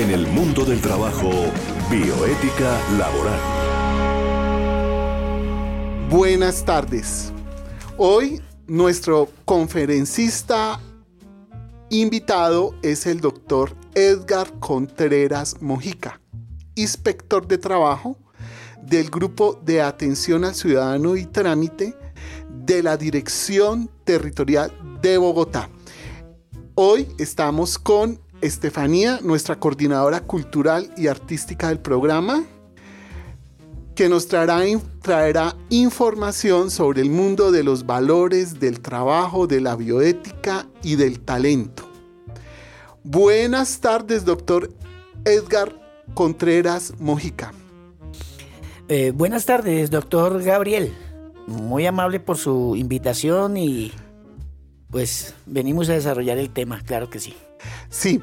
En el mundo del trabajo, bioética laboral. Buenas tardes. Hoy nuestro conferencista invitado es el doctor Edgar Contreras Mojica, inspector de trabajo del Grupo de Atención al Ciudadano y Trámite de la Dirección Territorial de Bogotá. Hoy estamos con Estefanía, nuestra coordinadora cultural y artística del programa, que nos traerá, información sobre el mundo de los valores, del trabajo, de la bioética y del talento. Buenas tardes, doctor Edgar Contreras Mojica. Eh, buenas tardes, doctor Gabriel. Muy amable por su invitación y pues venimos a desarrollar el tema, claro que sí. Sí,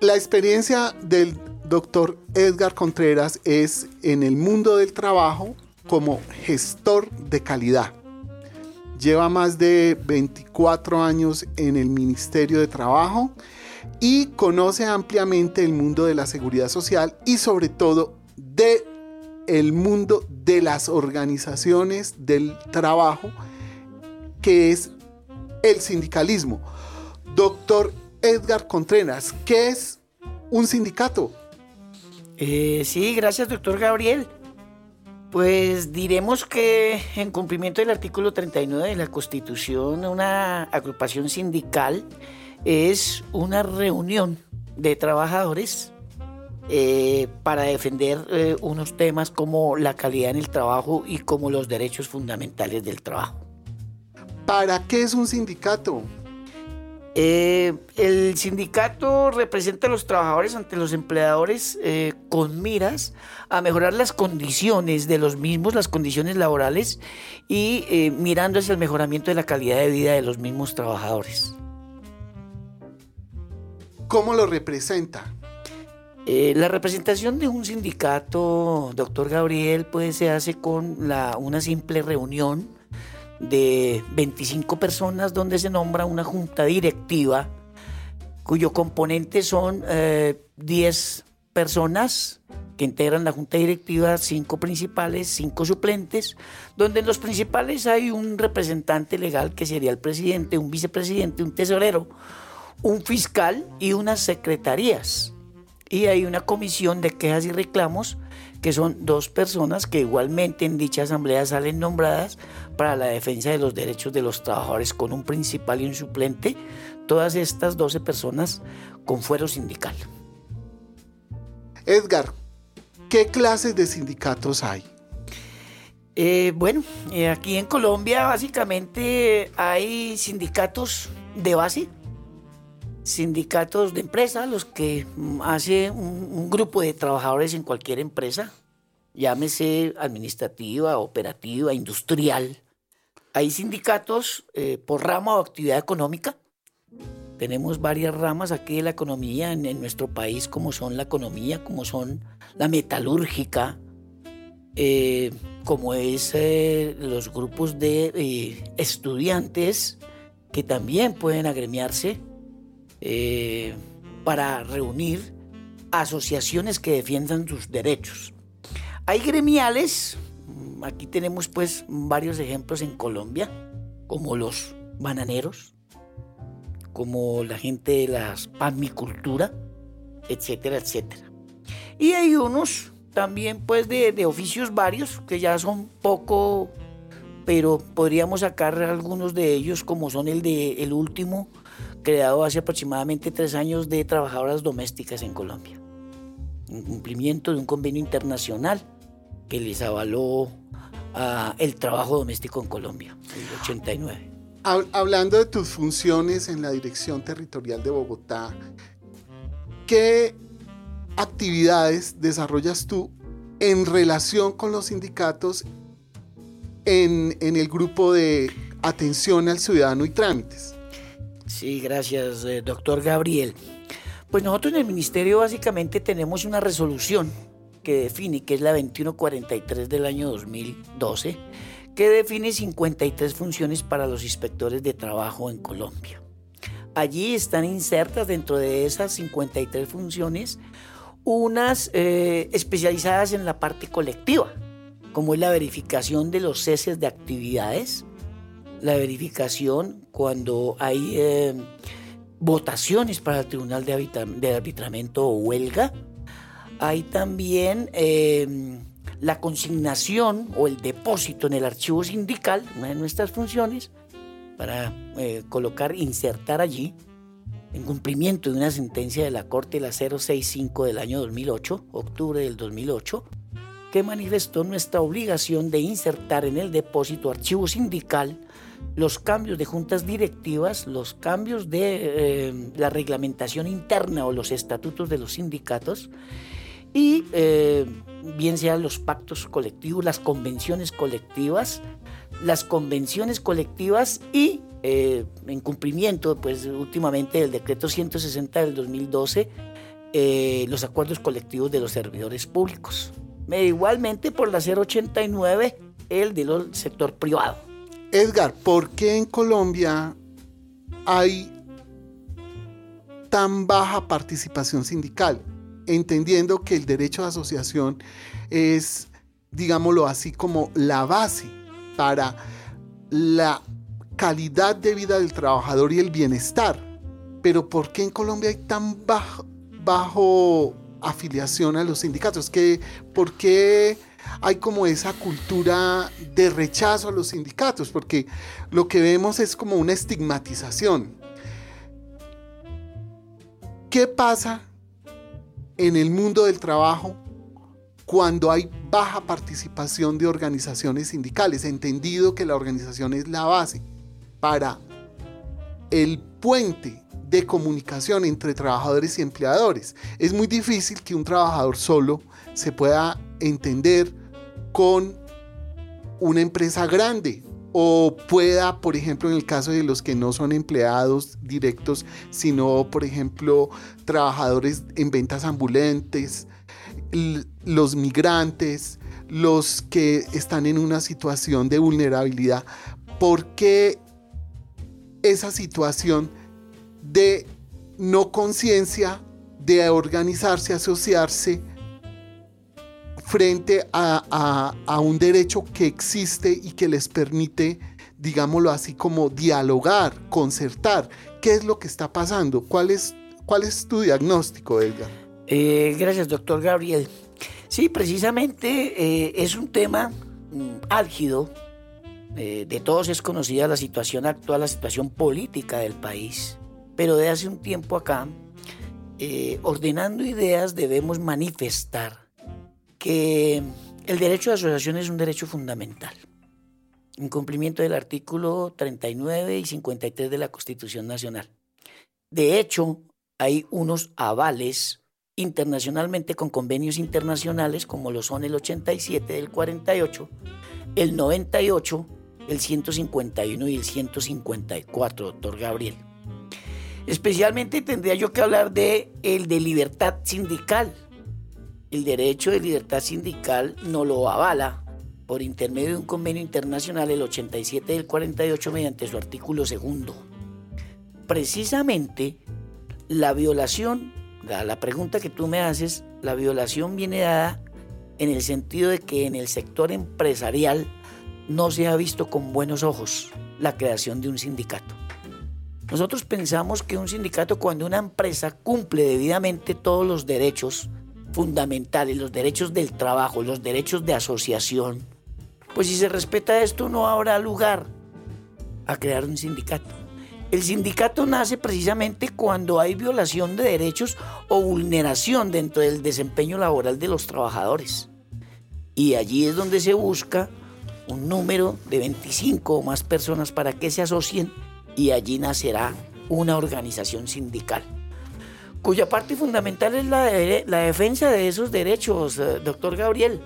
la experiencia del doctor Edgar Contreras es en el mundo del trabajo como gestor de calidad. Lleva más de 24 años en el Ministerio de Trabajo y conoce ampliamente el mundo de la seguridad social y sobre todo de el mundo de las organizaciones del trabajo que es el sindicalismo. Doctor Edgar Contreras, ¿qué es un sindicato? Eh, sí, gracias, doctor Gabriel. Pues diremos que en cumplimiento del artículo 39 de la Constitución, una agrupación sindical es una reunión de trabajadores eh, para defender eh, unos temas como la calidad en el trabajo y como los derechos fundamentales del trabajo. ¿Para qué es un sindicato? Eh, el sindicato representa a los trabajadores ante los empleadores eh, con miras a mejorar las condiciones de los mismos, las condiciones laborales y eh, mirando hacia el mejoramiento de la calidad de vida de los mismos trabajadores. ¿Cómo lo representa? la representación de un sindicato, doctor Gabriel, pues se hace con la, una simple reunión de 25 personas donde se nombra una junta directiva cuyo componente son 10 eh, personas que integran la junta directiva, 5 principales, 5 suplentes, donde en los principales hay un representante legal que sería el presidente, un vicepresidente, un tesorero, un fiscal y unas secretarías. Y hay una comisión de quejas y reclamos que son dos personas que igualmente en dicha asamblea salen nombradas para la defensa de los derechos de los trabajadores con un principal y un suplente, todas estas 12 personas con fuero sindical. Edgar, ¿qué clases de sindicatos hay? Eh, bueno, eh, aquí en Colombia básicamente hay sindicatos de base, sindicatos de empresa, los que hace un, grupo de trabajadores en cualquier empresa, llámese administrativa, operativa, industrial. Hay sindicatos eh, por rama o actividad económica. Tenemos varias ramas aquí de la economía en, nuestro país, como son la economía, como son la metalúrgica, eh, como es eh, los grupos de estudiantes que también pueden agremiarse eh, para reunir asociaciones que defiendan sus derechos. Hay gremiales, mm, aquí tenemos pues varios ejemplos en Colombia, como los bananeros, como la gente de la palmicultura, etcétera, etcétera. Y hay unos también pues de, oficios varios que ya son poco, pero podríamos sacar algunos de ellos como son el de el último creado hace aproximadamente tres años de trabajadoras domésticas en Colombia, en cumplimiento de un convenio internacional que les avaló ah, el trabajo doméstico en Colombia, en el 89. Hablando de tus funciones en la Dirección Territorial de Bogotá, ¿qué actividades desarrollas tú en relación con los sindicatos en, en el grupo de atención al ciudadano y trámites? Sí, gracias, eh, doctor Gabriel. Pues nosotros en el ministerio básicamente tenemos una resolución que define, que es la 2143 del año 2012, que define 53 funciones para los inspectores de trabajo en Colombia. allí están insertas dentro de esas 53 funciones unas eh, especializadas en la parte colectiva, como es la verificación de los ceses de actividades, la verificación cuando hay eh, votaciones para el Tribunal de, Arbitramiento o huelga, hay también eh, la consignación o el depósito en el archivo sindical, una de nuestras funciones, para colocar, insertar allí en cumplimiento de una sentencia de la Corte la 065 del año 2008, octubre del 2008, que manifestó nuestra obligación de insertar en el depósito archivo sindical los cambios de juntas directivas, los cambios de eh, la reglamentación interna o los estatutos de los sindicatos y eh, bien sean los pactos colectivos, las convenciones colectivas, las convenciones colectivas y eh, en cumplimiento, pues últimamente del decreto 160 del 2012, eh, los acuerdos colectivos de los servidores públicos. E igualmente por la 089, el del sector privado. Edgar, ¿por qué en Colombia hay tan baja participación sindical? Entendiendo que el derecho de asociación es, digámoslo así, como la base para la calidad de vida del trabajador y el bienestar. Pero ¿por qué en Colombia hay tan bajo, afiliación a los sindicatos? ¿Qué, ¿Por qué hay como esa cultura de rechazo a los sindicatos? Porque lo que vemos es como una estigmatización. ¿Qué pasa en el mundo del trabajo cuando hay baja participación de organizaciones sindicales, entendido que la organización es la base para el puente de comunicación entre trabajadores y empleadores. Es muy difícil que un trabajador solo se pueda entender con una empresa grande o pueda, por ejemplo, en el caso de los que no son empleados directos, sino, por ejemplo, trabajadores en ventas ambulantes, los migrantes, los que están en una situación de vulnerabilidad, ¿por qué esa situación de no conciencia, de organizarse, asociarse frente a, un derecho que existe y que les permite, digámoslo así, como dialogar, concertar. ¿Qué es lo que está pasando? ¿Cuál es, tu diagnóstico, Edgar? Eh, gracias, doctor Gabriel. Sí, precisamente eh, es un tema mm, álgido eh, de todos es conocida la situación actual, la situación política del país. Pero de hace un tiempo acá, ordenando ideas, debemos manifestar que el derecho de asociación es un derecho fundamental, en cumplimiento del artículo 39 y 53 de la Constitución Nacional. De hecho, hay unos avales internacionalmente con convenios internacionales como lo son el 87 del 48, el 98 el 151 y el 154, doctor Gabriel. Especialmente tendría yo que hablar de el de libertad sindical. El derecho de libertad sindical no lo avala por intermedio de un convenio internacional el 87 del 48 mediante su artículo segundo. Precisamente la violación, la pregunta que tú me haces, la violación viene dada en el sentido de que en el sector empresarial no se ha visto con buenos ojos la creación de un sindicato. Nosotros pensamos que un sindicato cuando una empresa cumple debidamente todos los derechos fundamentales, los derechos del trabajo, los derechos de asociación, pues si se respeta esto no habrá lugar a crear un sindicato. El sindicato nace precisamente cuando hay violación de derechos o vulneración dentro del desempeño laboral de los trabajadores. Y allí es donde se busca un número de 25 o más personas para que se asocien y allí nacerá una organización sindical, cuya parte fundamental es la, la defensa de esos derechos, eh, doctor Gabriel.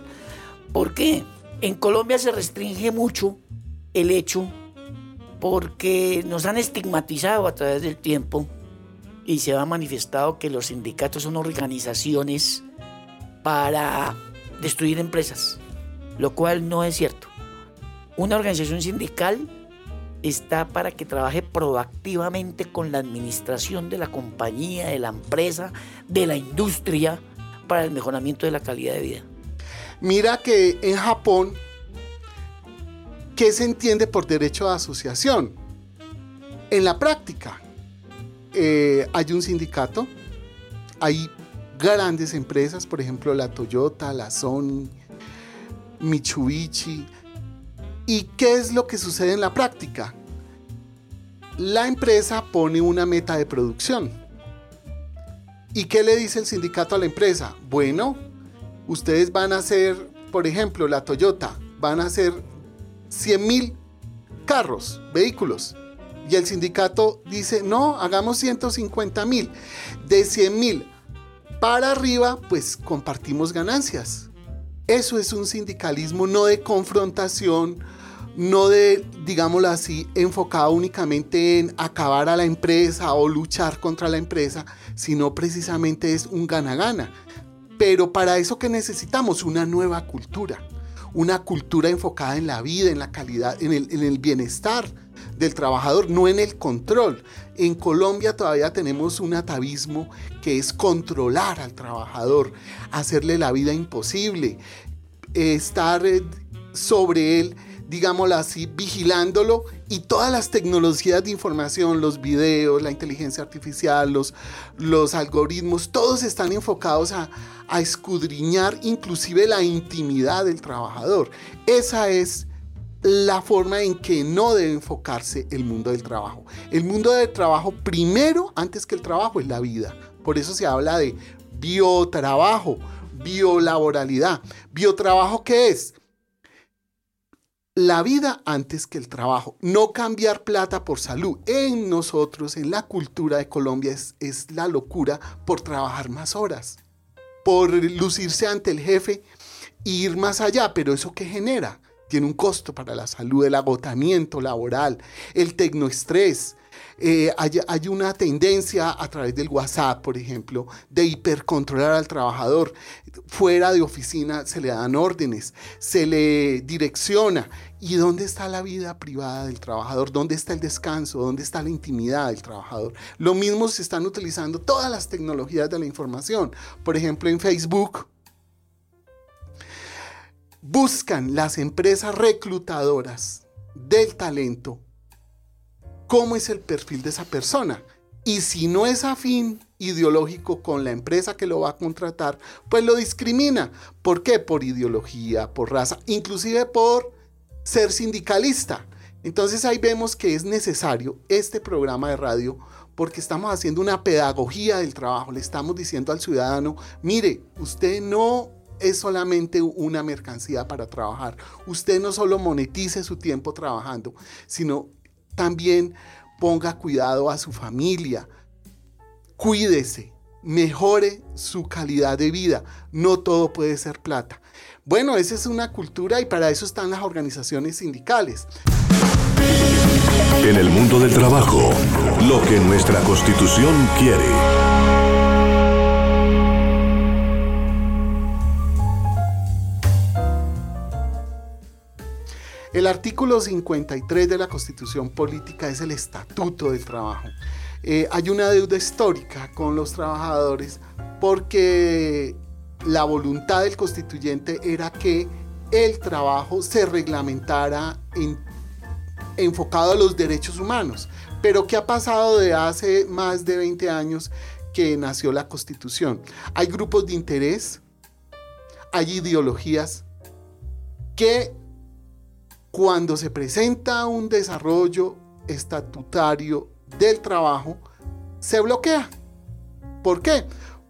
¿Por qué? En Colombia se restringe mucho el hecho porque nos han estigmatizado a través del tiempo y se ha manifestado que los sindicatos son organizaciones para destruir empresas, lo cual no es cierto. Una organización sindical está para que trabaje proactivamente con la administración de la compañía, de la empresa, de la industria, para el mejoramiento de la calidad de vida. Mira que en Japón, ¿qué se entiende por derecho de asociación? En la práctica, eh, hay un sindicato, hay grandes empresas, por ejemplo la Toyota, la Sony, Mitsubishi. ¿Y qué es lo que sucede en la práctica? La empresa pone una meta de producción. ¿Y qué le dice el sindicato a la empresa? Bueno, ustedes van a hacer, por ejemplo, la Toyota, van a hacer 100 mil carros, vehículos. Y el sindicato dice, no, hagamos 150 mil. De 100 mil para arriba, pues compartimos ganancias. Eso es un sindicalismo no de confrontación, no de, digámoslo así, enfocado únicamente en acabar a la empresa o luchar contra la empresa, sino precisamente es un gana-gana. Pero para eso que necesitamos una nueva cultura, una cultura enfocada en la vida, en la calidad, en el, en el bienestar del trabajador, no en el control. En Colombia todavía tenemos un atavismo que es controlar al trabajador, hacerle la vida imposible, estar eh, sobre él, digámoslo así, vigilándolo y todas las tecnologías de información, los videos, la inteligencia artificial, los, los algoritmos, todos están enfocados a, a escudriñar inclusive la intimidad del trabajador. Esa es la forma en que no debe enfocarse el mundo del trabajo. El mundo del trabajo, primero, antes que el trabajo, es la vida. Por eso se habla de biotrabajo, biolaboralidad. ¿Biotrabajo qué es? La vida antes que el trabajo. No cambiar plata por salud. En nosotros, en la cultura de Colombia, es, es la locura por trabajar más horas, por lucirse ante el jefe e ir más allá. Pero ¿eso qué genera? tiene un costo para la salud, el agotamiento laboral, el tecnoestrés. Eh, hay, una tendencia a través del WhatsApp, por ejemplo, de hipercontrolar al trabajador. Fuera de oficina se le dan órdenes, se le direcciona. ¿Y dónde está la vida privada del trabajador? ¿Dónde está el descanso? ¿Dónde está la intimidad del trabajador? Lo mismo se están utilizando todas las tecnologías de la información. Por ejemplo, en Facebook buscan las empresas reclutadoras del talento cómo es el perfil de esa persona. Y si no es afín ideológico con la empresa que lo va a contratar, pues lo discrimina. ¿Por qué? Por ideología, por raza, inclusive por ser sindicalista. Entonces ahí vemos que es necesario este programa de radio porque estamos haciendo una pedagogía del trabajo. Le estamos diciendo al ciudadano, mire, usted no es solamente una mercancía para trabajar. Usted no solo monetice su tiempo trabajando, sino también ponga cuidado a su familia. Cuídese, mejore su calidad de vida. No todo puede ser plata. Bueno, esa es una cultura y para eso están las organizaciones sindicales. En el mundo del trabajo, lo que nuestra constitución quiere. El artículo 53 de la Constitución Política es el Estatuto del Trabajo. Eh, hay una deuda histórica con los trabajadores porque la voluntad del constituyente era que el trabajo se reglamentara enfocado a los derechos humanos. Pero ¿qué ha pasado de hace más de 20 años que nació la constitución? Hay grupos de interés, hay ideologías que cuando se presenta un desarrollo estatutario del trabajo, se bloquea. ¿Por qué?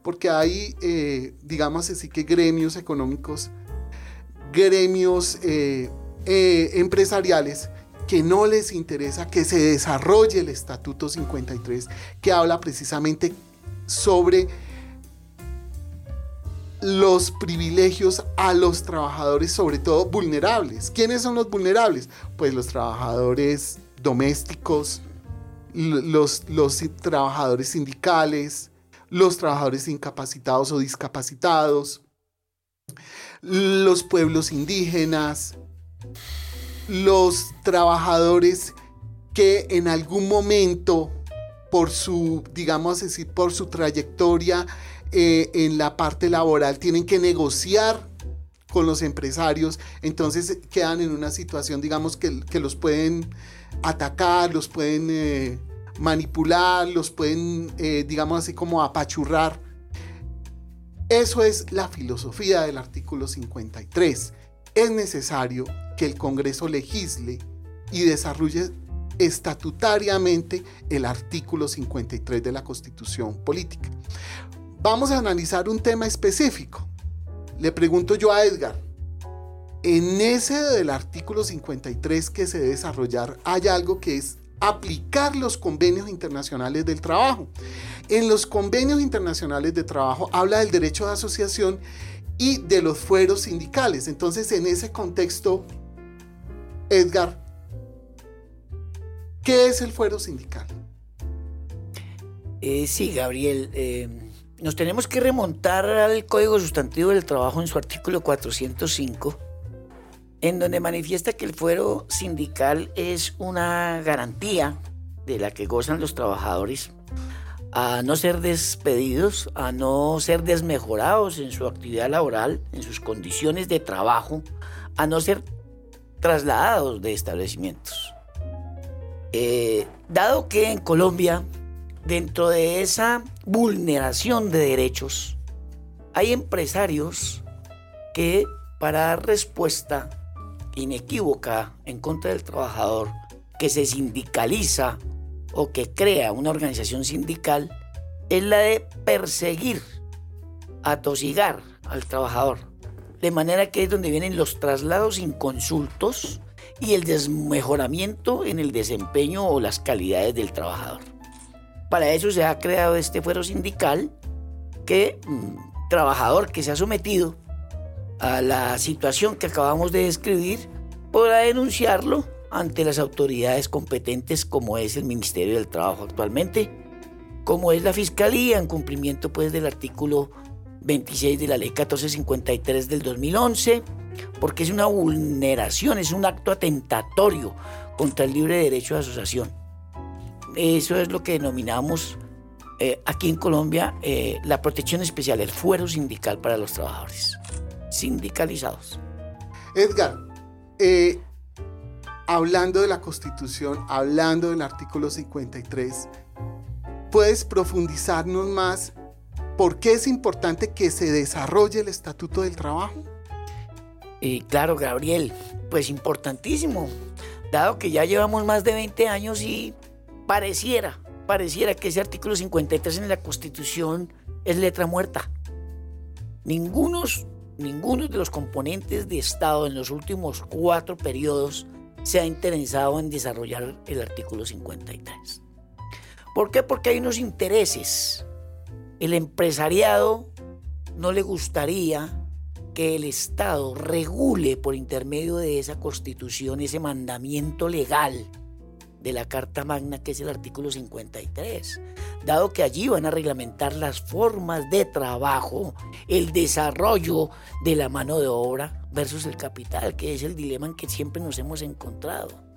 Porque hay, eh, digamos así que gremios económicos, gremios eh, eh, empresariales que no les interesa que se desarrolle el Estatuto 53, que habla precisamente sobre los privilegios a los trabajadores, sobre todo vulnerables. ¿Quiénes son los vulnerables? Pues los trabajadores domésticos, los, los trabajadores sindicales, los trabajadores incapacitados o discapacitados, los pueblos indígenas, los trabajadores que en algún momento, por su, digamos por su trayectoria eh, en la parte laboral, tienen que negociar con los empresarios, entonces quedan en una situación, digamos, que, los pueden atacar, los pueden eh, manipular, los pueden, eh, digamos así, como apachurrar. Eso es la filosofía del artículo 53. Es necesario que el Congreso legisle y desarrolle estatutariamente el artículo 53 de la Constitución Política. Vamos a analizar un tema específico. Le pregunto yo a Edgar, en ese del artículo 53 que se debe desarrollar hay algo que es aplicar los convenios internacionales del trabajo. En los convenios internacionales de trabajo habla del derecho de asociación y de los fueros sindicales. Entonces, en ese contexto, Edgar, ¿qué es el fuero sindical? Eh, sí, Gabriel. Eh, nos tenemos que remontar al Código Sustantivo del Trabajo en su artículo 405 en donde manifiesta que el fuero sindical es una garantía de la que gozan los trabajadores a no ser despedidos, a no ser desmejorados en su actividad laboral, en sus condiciones de trabajo, a no ser trasladados de establecimientos. Eh, dado que en Colombia, dentro de esa vulneración de derechos, hay empresarios que para dar respuesta inequívoca en contra del trabajador que se sindicaliza o que crea una organización sindical es la de perseguir, atosigar al trabajador. De manera que es donde vienen los traslados inconsultos y el desmejoramiento en el desempeño o las calidades del trabajador. Para eso se ha creado este fuero sindical que mm, trabajador que se ha sometido a la situación que acabamos de describir, podrá denunciarlo ante las autoridades competentes como es el Ministerio del Trabajo actualmente, como es la Fiscalía en cumplimiento pues del artículo 26 de la Ley 1453 del 2011, porque es una vulneración, es un acto atentatorio contra el libre derecho de asociación. Eso es lo que denominamos eh, aquí en Colombia eh, la protección especial, el fuero sindical para los trabajadores sindicalizados. Edgar, eh, hablando de la Constitución, hablando del artículo 53, ¿puedes profundizarnos más por qué es importante que se desarrolle el Estatuto del Trabajo? Y claro, Gabriel, pues importantísimo, dado que ya llevamos más de 20 años y pareciera, pareciera que ese artículo 53 en la Constitución es letra muerta. Ningunos ninguno de los componentes de Estado en los últimos cuatro periodos se ha interesado en desarrollar el artículo 53. ¿Por qué? Porque hay unos intereses. El empresariado no le gustaría que el Estado regule por intermedio de esa constitución, ese mandamiento legal de la Carta Magna, que es el artículo 53, dado que allí van a reglamentar las formas de trabajo, el desarrollo de la mano de obra versus el capital, que es el dilema en que siempre nos hemos encontrado.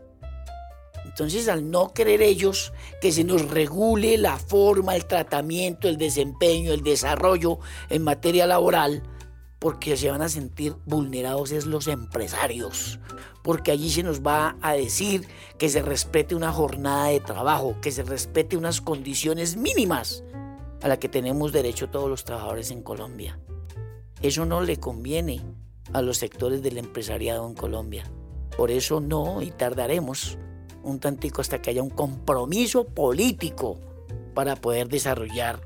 Entonces, al no querer ellos que se nos regule la forma, el tratamiento, el desempeño, el desarrollo en materia laboral, porque se van a sentir vulnerados es los empresarios, porque allí se nos va a decir que se respete una jornada de trabajo, que se respete unas condiciones mínimas a las que tenemos derecho todos los trabajadores en Colombia. Eso no le conviene a los sectores del empresariado en Colombia. Por eso no, y tardaremos un tantico hasta que haya un compromiso político para poder desarrollar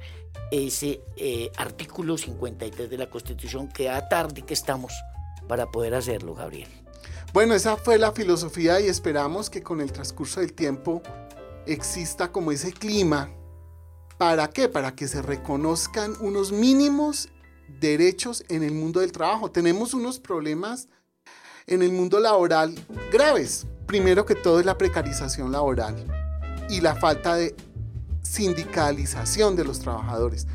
ese eh, artículo 53 de la Constitución que a tarde que estamos para poder hacerlo, Gabriel. Bueno, esa fue la filosofía y esperamos que con el transcurso del tiempo exista como ese clima. ¿Para qué? Para que se reconozcan unos mínimos derechos en el mundo del trabajo. Tenemos unos problemas en el mundo laboral graves. Primero que todo es la precarización laboral y la falta de sindicalización de los trabajadores.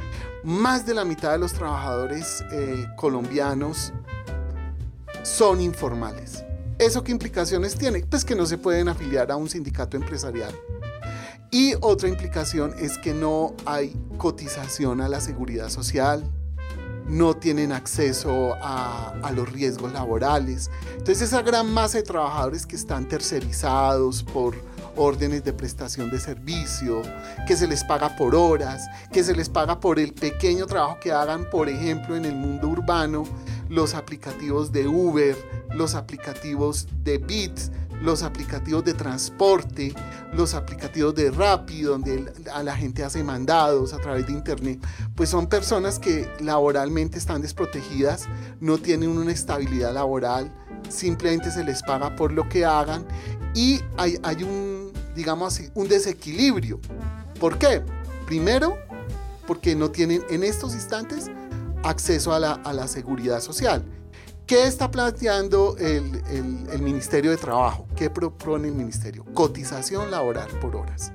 Más de la mitad de los trabajadores eh, colombianos son informales. ¿Eso qué implicaciones tiene? Pues que no se pueden afiliar a un sindicato empresarial. Y otra implicación es que no hay cotización a la seguridad social, no tienen acceso a, los riesgos laborales. Entonces esa gran masa de trabajadores que están tercerizados por órdenes de prestación de servicio, que se les paga por horas, que se les paga por el pequeño trabajo que hagan, por ejemplo, en el mundo urbano, los aplicativos de Uber, los aplicativos de Bits, los aplicativos de transporte, los aplicativos de Rappi, donde a la gente hace mandados a través de Internet, pues son personas que laboralmente están desprotegidas, no tienen una estabilidad laboral, simplemente se les paga por lo que hagan. Y hay, hay un, digamos así, un desequilibrio. ¿Por qué? Primero, porque no tienen en estos instantes acceso a la, a la seguridad social. ¿Qué está planteando el, Ministerio de Trabajo? ¿Qué propone el Ministerio? Cotización laboral por horas.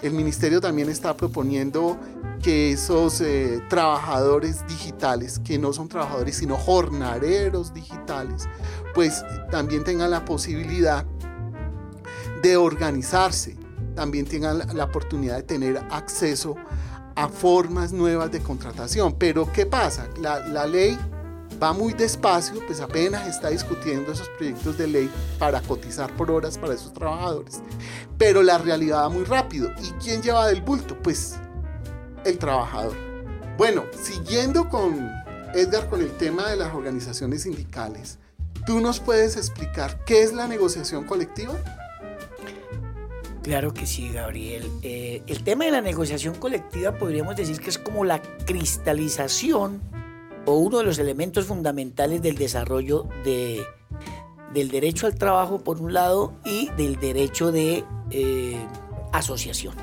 El Ministerio también está proponiendo que esos eh, trabajadores digitales, que no son trabajadores sino jornaleros digitales, pues también tengan la posibilidad de organizarse, también tengan la oportunidad de tener acceso a formas nuevas de contratación. Pero ¿qué pasa? La, la ley va muy despacio, pues apenas está discutiendo esos proyectos de ley para cotizar por horas para esos trabajadores. Pero la realidad va muy rápido. ¿Y quién lleva del bulto? Pues el trabajador. Bueno, siguiendo con Edgar con el tema de las organizaciones sindicales, ¿tú nos puedes explicar qué es la negociación colectiva? Claro que sí, Gabriel. Eh, el tema de la negociación colectiva podríamos decir que es como la cristalización o uno de los elementos fundamentales del desarrollo de, del derecho al trabajo por un lado y del derecho de eh, asociación.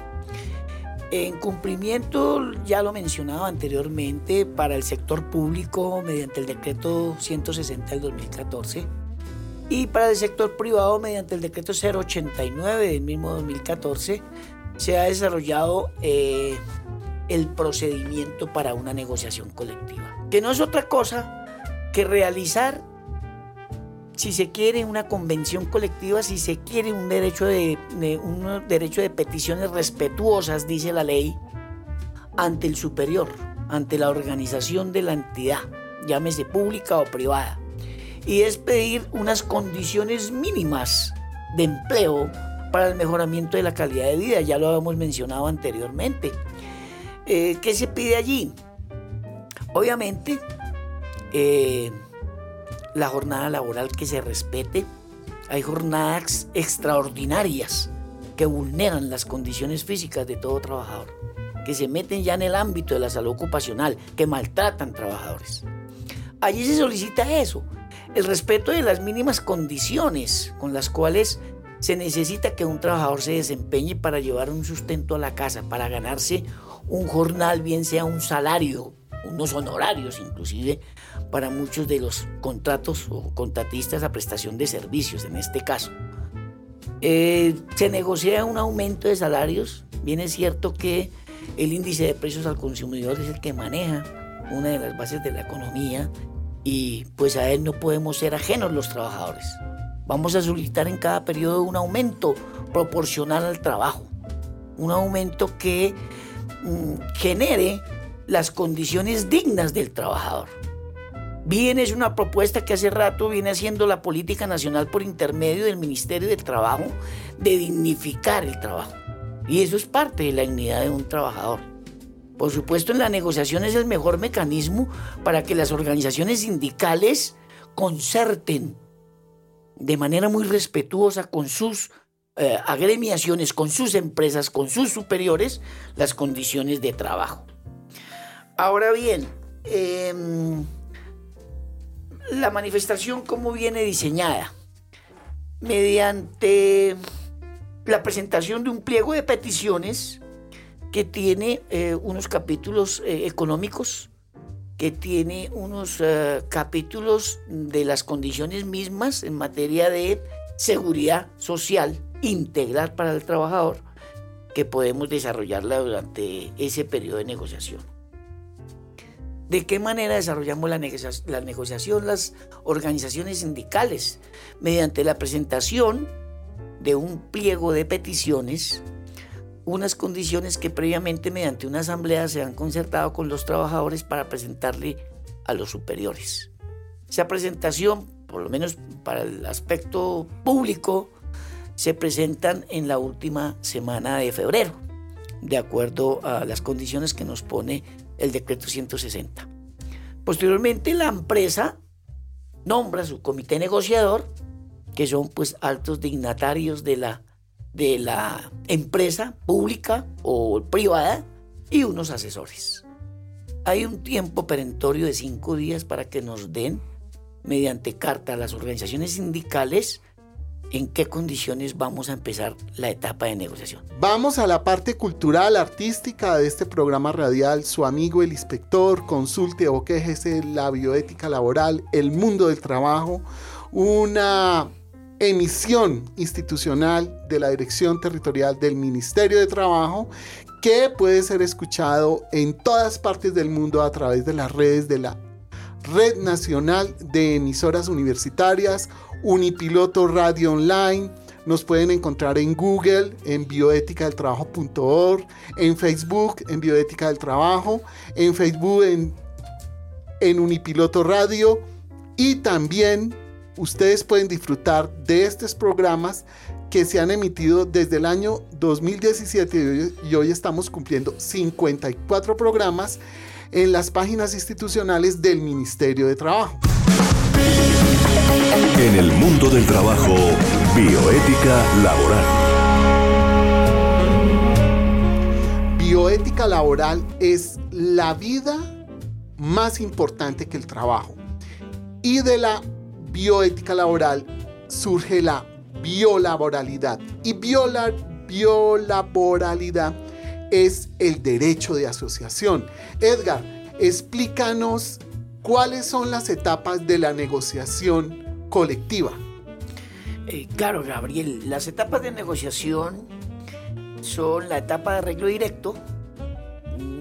En cumplimiento, ya lo mencionaba anteriormente, para el sector público mediante el decreto 160 del 2014 y para el sector privado mediante el decreto 089 del mismo 2014 se ha desarrollado eh, el procedimiento para una negociación colectiva que no es otra cosa que realizar, si se quiere, una convención colectiva, si se quiere un derecho de, un derecho de peticiones respetuosas, dice la ley, ante el superior, ante la organización de la entidad, llámese pública o privada. Y es pedir unas condiciones mínimas de empleo para el mejoramiento de la calidad de vida, ya lo habíamos mencionado anteriormente. Eh, ¿Qué se pide allí? Obviamente, eh, la jornada laboral que se respete. Hay jornadas extraordinarias que vulneran las condiciones físicas de todo trabajador, que se meten ya en el ámbito de la salud ocupacional, que maltratan trabajadores. Allí se solicita eso, el respeto de las mínimas condiciones con las cuales se necesita que un trabajador se desempeñe para llevar un sustento a la casa, para ganarse un jornal, bien sea un salario unos honorarios inclusive para muchos de los contratos o contratistas a prestación de servicios en este caso. Eh, se negocia un aumento de salarios, bien es cierto que el índice de precios al consumidor es el que maneja una de las bases de la economía y pues a él no podemos ser ajenos los trabajadores. Vamos a solicitar en cada periodo un aumento proporcional al trabajo, un aumento que mm, genere las condiciones dignas del trabajador. Bien es una propuesta que hace rato viene haciendo la política nacional por intermedio del Ministerio del Trabajo de dignificar el trabajo. Y eso es parte de la dignidad de un trabajador. Por supuesto, en la negociación es el mejor mecanismo para que las organizaciones sindicales concerten de manera muy respetuosa con sus eh, agremiaciones, con sus empresas, con sus superiores, las condiciones de trabajo. Ahora bien, em, la manifestación, ¿cómo viene diseñada? Mediante la presentación de un pliego de peticiones que tiene eh, unos capítulos eh, económicos, que tiene unos eh, capítulos de las condiciones mismas en materia de seguridad social integral para el trabajador, que podemos desarrollarla durante ese periodo de negociación. ¿De qué manera desarrollamos la, la negociación las organizaciones sindicales? Mediante la presentación de un pliego de peticiones, unas condiciones que previamente mediante una asamblea se han concertado con los trabajadores para presentarle a los superiores. Esa presentación, por lo menos para el aspecto público, se presentan en la última semana de febrero, de acuerdo a las condiciones que nos pone el decreto 160. Posteriormente, la empresa nombra su comité negociador, que son pues altos dignatarios de la, de la empresa pública o privada y unos asesores. Hay un tiempo perentorio de cinco días para que nos den, mediante carta a las organizaciones sindicales, en qué condiciones vamos a empezar la etapa de negociación. Vamos a la parte cultural, artística de este programa radial. Su amigo el inspector, consulte o quejese la bioética laboral, el mundo del trabajo, una emisión institucional de la Dirección Territorial del Ministerio de Trabajo que puede ser escuchado en todas partes del mundo a través de las redes de la Red Nacional de Emisoras Universitarias Unipiloto Radio Online. Nos pueden encontrar en Google, en bioéticadeltrabajo.org, en Facebook, en Bioética del Trabajo, en Facebook, en, en Unipiloto Radio. Y también ustedes pueden disfrutar de estos programas que se han emitido desde el año 2017 y hoy estamos cumpliendo 54 programas en las páginas institucionales del Ministerio de Trabajo. En el mundo del trabajo, bioética laboral. Bioética laboral es la vida más importante que el trabajo. Y de la bioética laboral surge la biolaboralidad. Y biolaboralidad es el derecho de asociación. Edgar, explícanos cuáles son las etapas de la negociación colectiva. Eh, claro, Gabriel, las etapas de negociación son la etapa de arreglo directo,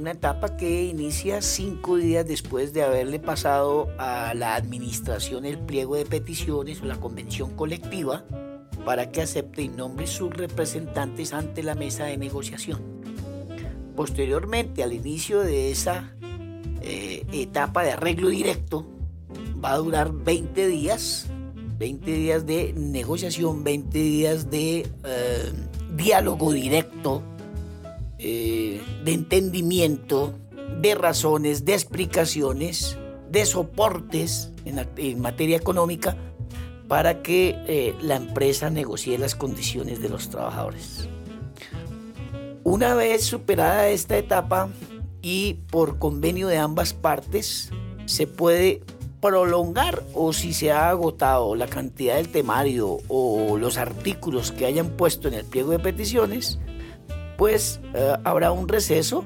una etapa que inicia cinco días después de haberle pasado a la administración el pliego de peticiones o la convención colectiva para que acepte y nombre sus representantes ante la mesa de negociación. Posteriormente, al inicio de esa eh, etapa de arreglo directo, va a durar 20 días 20 días de negociación, 20 días de eh, diálogo directo, eh, de entendimiento, de razones, de explicaciones, de soportes en, materia económica para que eh, la empresa negocie las condiciones de los trabajadores. Una vez superada esta etapa y por convenio de ambas partes, se puede prolongar o si se ha agotado la cantidad del temario o los artículos que hayan puesto en el pliego de peticiones, pues eh, habrá un receso.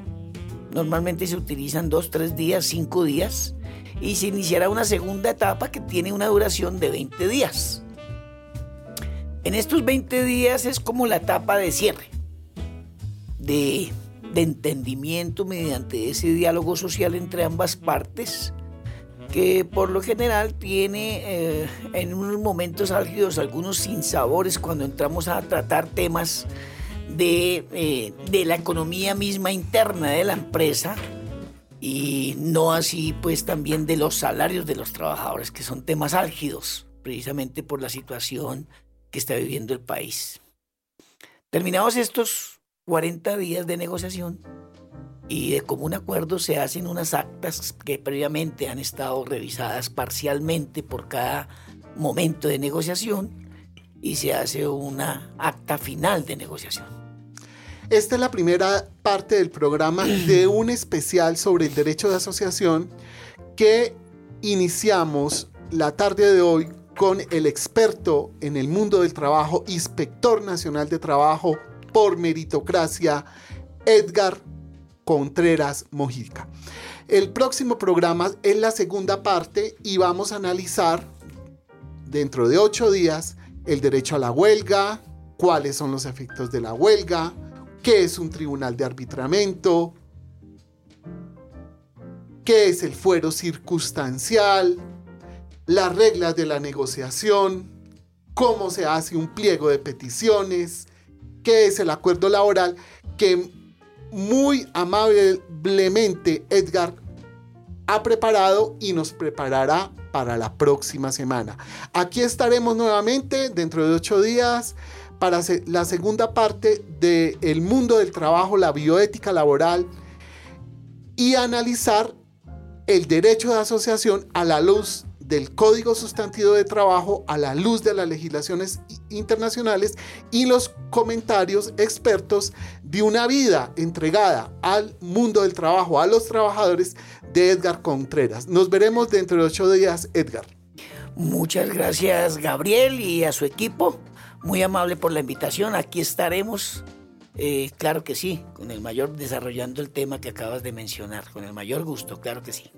Normalmente se utilizan dos, tres días, cinco días y se iniciará una segunda etapa que tiene una duración de 20 días. En estos 20 días es como la etapa de cierre, de, entendimiento mediante ese diálogo social entre ambas partes que por lo general tiene eh, en unos momentos álgidos algunos sinsabores cuando entramos a tratar temas de, eh, de, la economía misma interna de la empresa y no así pues también de los salarios de los trabajadores, que son temas álgidos precisamente por la situación que está viviendo el país. Terminados estos 40 días de negociación, y de común acuerdo se hacen unas actas que previamente han estado revisadas parcialmente por cada momento de negociación y se hace una acta final de negociación. Esta es la primera parte del programa de un especial sobre el derecho de asociación que iniciamos la tarde de hoy con el experto en el mundo del trabajo, inspector nacional de trabajo por meritocracia, Edgar Contreras Mojica. El próximo programa es la segunda parte y vamos a analizar dentro de ocho días el derecho a la huelga, cuáles son los efectos de la huelga, qué es un tribunal de arbitramiento, qué es el fuero circunstancial, las reglas de la negociación, cómo se hace un pliego de peticiones, qué es el acuerdo laboral, que muy amablemente Edgar ha preparado y nos preparará para la próxima semana. Aquí estaremos nuevamente dentro de ocho días para la segunda parte del el mundo del trabajo, la bioética laboral y analizar el derecho de asociación a la luz del Código Sustantivo de Trabajo a la luz de las legislaciones internacionales y los comentarios expertos de una vida entregada al mundo del trabajo, a los trabajadores de Edgar Contreras. Nos veremos dentro de ocho días, Edgar. Muchas gracias, Gabriel, y a su equipo. Muy amable por la invitación. Aquí estaremos. Eh, claro que sí, con el mayor desarrollando el tema que acabas de mencionar, con el mayor gusto, claro que sí.